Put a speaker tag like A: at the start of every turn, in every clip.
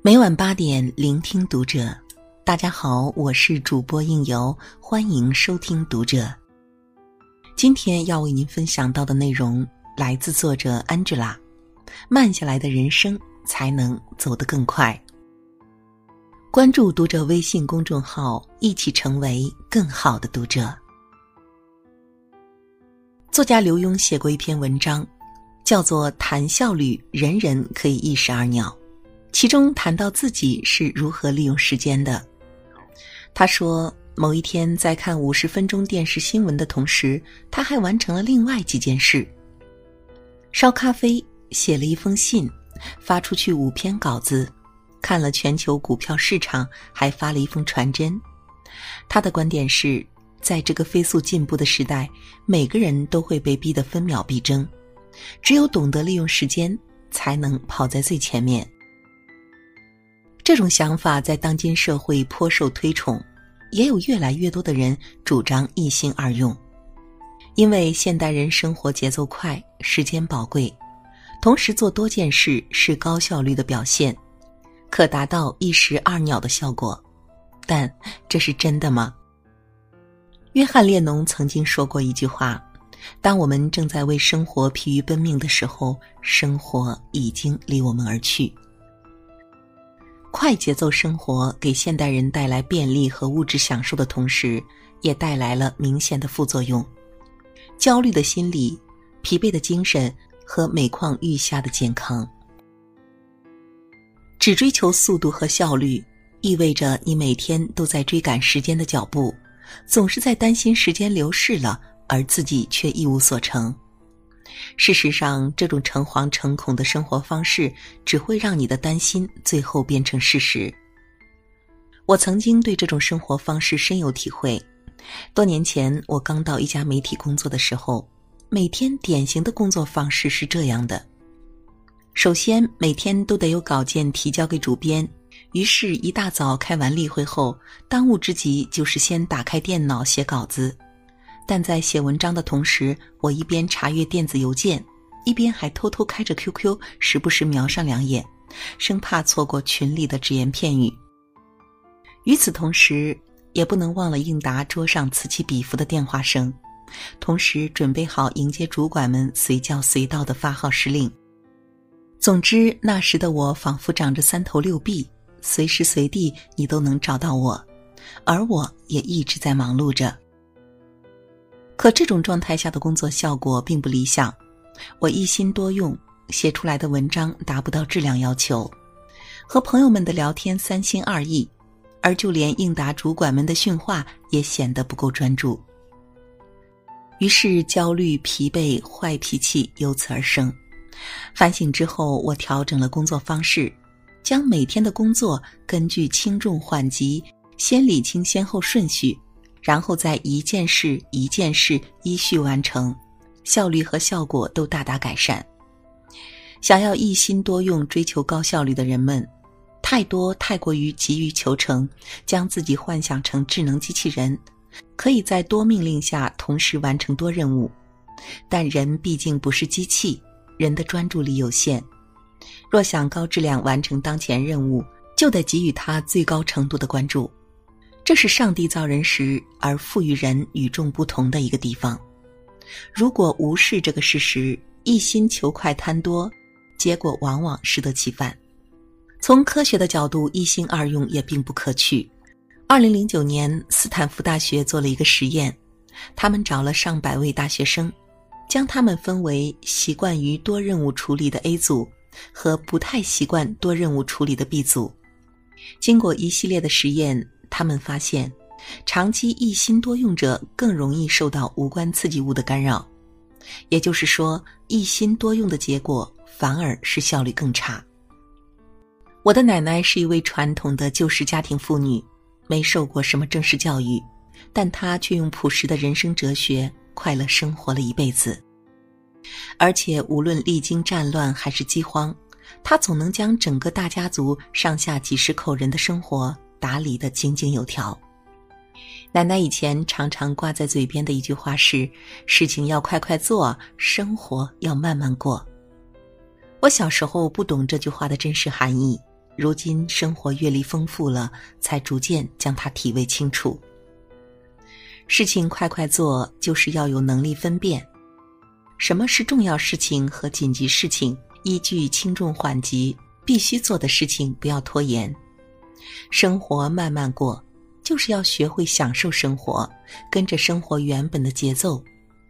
A: 每晚八点，聆听读者。大家好，我是主播应由，欢迎收听读者。今天要为您分享到的内容来自作者 Angela。慢下来的人生才能走得更快。关注读者微信公众号，一起成为更好的读者。作家刘墉写过一篇文章，叫做《谈效率，人人可以一石二鸟》，其中谈到自己是如何利用时间的。他说，某一天在看五十分钟电视新闻的同时，他还完成了另外几件事：烧咖啡、写了一封信、发出去五篇稿子。看了全球股票市场，还发了一封传真。他的观点是，在这个飞速进步的时代，每个人都会被逼得分秒必争，只有懂得利用时间，才能跑在最前面。这种想法在当今社会颇受推崇，也有越来越多的人主张一心二用，因为现代人生活节奏快，时间宝贵，同时做多件事是高效率的表现。可达到一石二鸟的效果，但这是真的吗？约翰列侬曾经说过一句话：“当我们正在为生活疲于奔命的时候，生活已经离我们而去。”快节奏生活给现代人带来便利和物质享受的同时，也带来了明显的副作用：焦虑的心理、疲惫的精神和每况愈下的健康。只追求速度和效率，意味着你每天都在追赶时间的脚步，总是在担心时间流逝了，而自己却一无所成。事实上，这种诚惶诚恐的生活方式只会让你的担心最后变成事实。我曾经对这种生活方式深有体会。多年前，我刚到一家媒体工作的时候，每天典型的工作方式是这样的。首先，每天都得有稿件提交给主编，于是，一大早开完例会后，当务之急就是先打开电脑写稿子。但在写文章的同时，我一边查阅电子邮件，一边还偷偷开着 QQ，时不时瞄上两眼，生怕错过群里的只言片语。与此同时，也不能忘了应答桌上此起彼伏的电话声，同时准备好迎接主管们随叫随到的发号施令。总之，那时的我仿佛长着三头六臂，随时随地你都能找到我，而我也一直在忙碌着。可这种状态下的工作效果并不理想，我一心多用，写出来的文章达不到质量要求，和朋友们的聊天三心二意，而就连应答主管们的训话也显得不够专注。于是，焦虑、疲惫、坏脾气由此而生。反省之后，我调整了工作方式，将每天的工作根据轻重缓急先理清先后顺序，然后再一件事一件事依序完成，效率和效果都大大改善。想要一心多用、追求高效率的人们，太多太过于急于求成，将自己幻想成智能机器人，可以在多命令下同时完成多任务。但人毕竟不是机器。人的专注力有限，若想高质量完成当前任务，就得给予他最高程度的关注。这是上帝造人时而赋予人与众不同的一个地方。如果无视这个事实，一心求快贪多，结果往往适得其反。从科学的角度，一心二用也并不可取。二零零九年，斯坦福大学做了一个实验，他们找了上百位大学生。将他们分为习惯于多任务处理的 A 组和不太习惯多任务处理的 B 组。经过一系列的实验，他们发现，长期一心多用者更容易受到无关刺激物的干扰。也就是说，一心多用的结果反而是效率更差。我的奶奶是一位传统的旧式家庭妇女，没受过什么正式教育，但她却用朴实的人生哲学。快乐生活了一辈子，而且无论历经战乱还是饥荒，他总能将整个大家族上下几十口人的生活打理的井井有条。奶奶以前常常挂在嘴边的一句话是：“事情要快快做，生活要慢慢过。”我小时候不懂这句话的真实含义，如今生活阅历丰富了，才逐渐将它体味清楚。事情快快做，就是要有能力分辨，什么是重要事情和紧急事情，依据轻重缓急，必须做的事情不要拖延。生活慢慢过，就是要学会享受生活，跟着生活原本的节奏。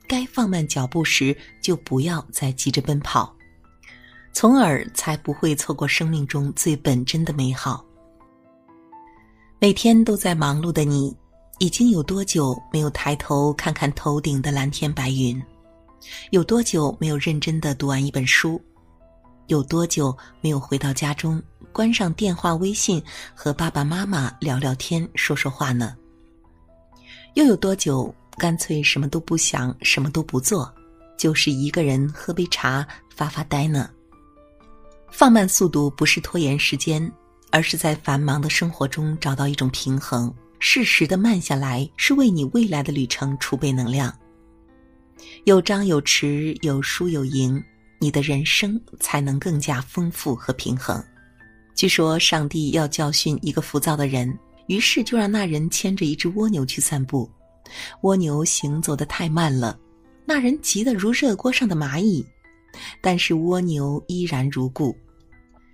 A: 该放慢脚步时，就不要再急着奔跑，从而才不会错过生命中最本真的美好。每天都在忙碌的你。已经有多久没有抬头看看头顶的蓝天白云？有多久没有认真的读完一本书？有多久没有回到家中，关上电话、微信，和爸爸妈妈聊聊天、说说话呢？又有多久干脆什么都不想、什么都不做，就是一个人喝杯茶、发发呆呢？放慢速度不是拖延时间，而是在繁忙的生活中找到一种平衡。适时的慢下来，是为你未来的旅程储备能量。有张有弛，有输有赢，你的人生才能更加丰富和平衡。据说上帝要教训一个浮躁的人，于是就让那人牵着一只蜗牛去散步。蜗牛行走的太慢了，那人急得如热锅上的蚂蚁，但是蜗牛依然如故。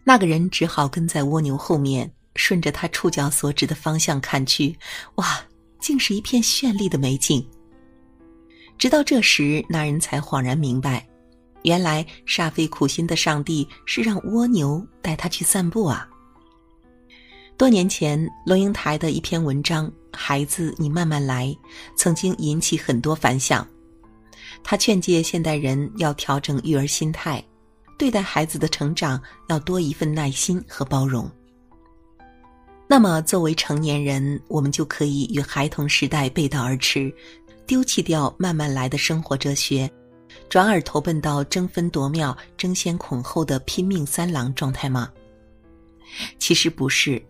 A: 那个人只好跟在蜗牛后面。顺着他触角所指的方向看去，哇，竟是一片绚丽的美景。直到这时，那人才恍然明白，原来煞费苦心的上帝是让蜗牛带他去散步啊。多年前，龙应台的一篇文章《孩子，你慢慢来》曾经引起很多反响。他劝诫现代人要调整育儿心态，对待孩子的成长要多一份耐心和包容。那么，作为成年人，我们就可以与孩童时代背道而驰，丢弃掉慢慢来的生活哲学，转而投奔到争分夺秒、争先恐后的拼命三郎状态吗？其实不是。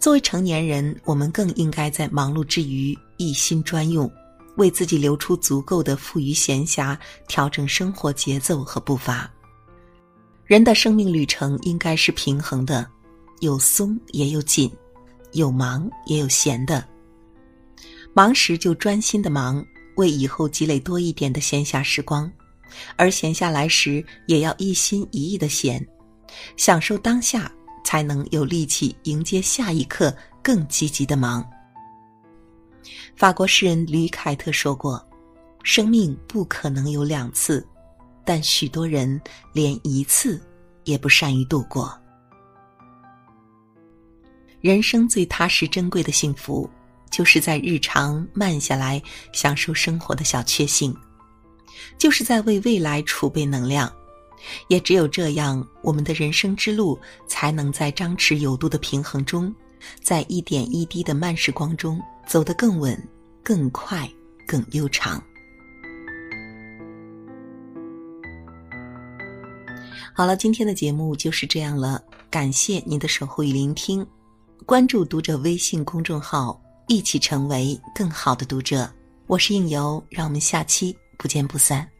A: 作为成年人，我们更应该在忙碌之余一心专用，为自己留出足够的富余闲暇，调整生活节奏和步伐。人的生命旅程应该是平衡的。有松也有紧，有忙也有闲的。忙时就专心的忙，为以后积累多一点的闲暇时光；而闲下来时，也要一心一意的闲，享受当下，才能有力气迎接下一刻更积极的忙。法国诗人吕凯特说过：“生命不可能有两次，但许多人连一次也不善于度过。”人生最踏实珍贵的幸福，就是在日常慢下来享受生活的小确幸，就是在为未来储备能量。也只有这样，我们的人生之路才能在张弛有度的平衡中，在一点一滴的慢时光中走得更稳、更快、更悠长。好了，今天的节目就是这样了，感谢您的守候与聆听。关注读者微信公众号，一起成为更好的读者。我是应由，让我们下期不见不散。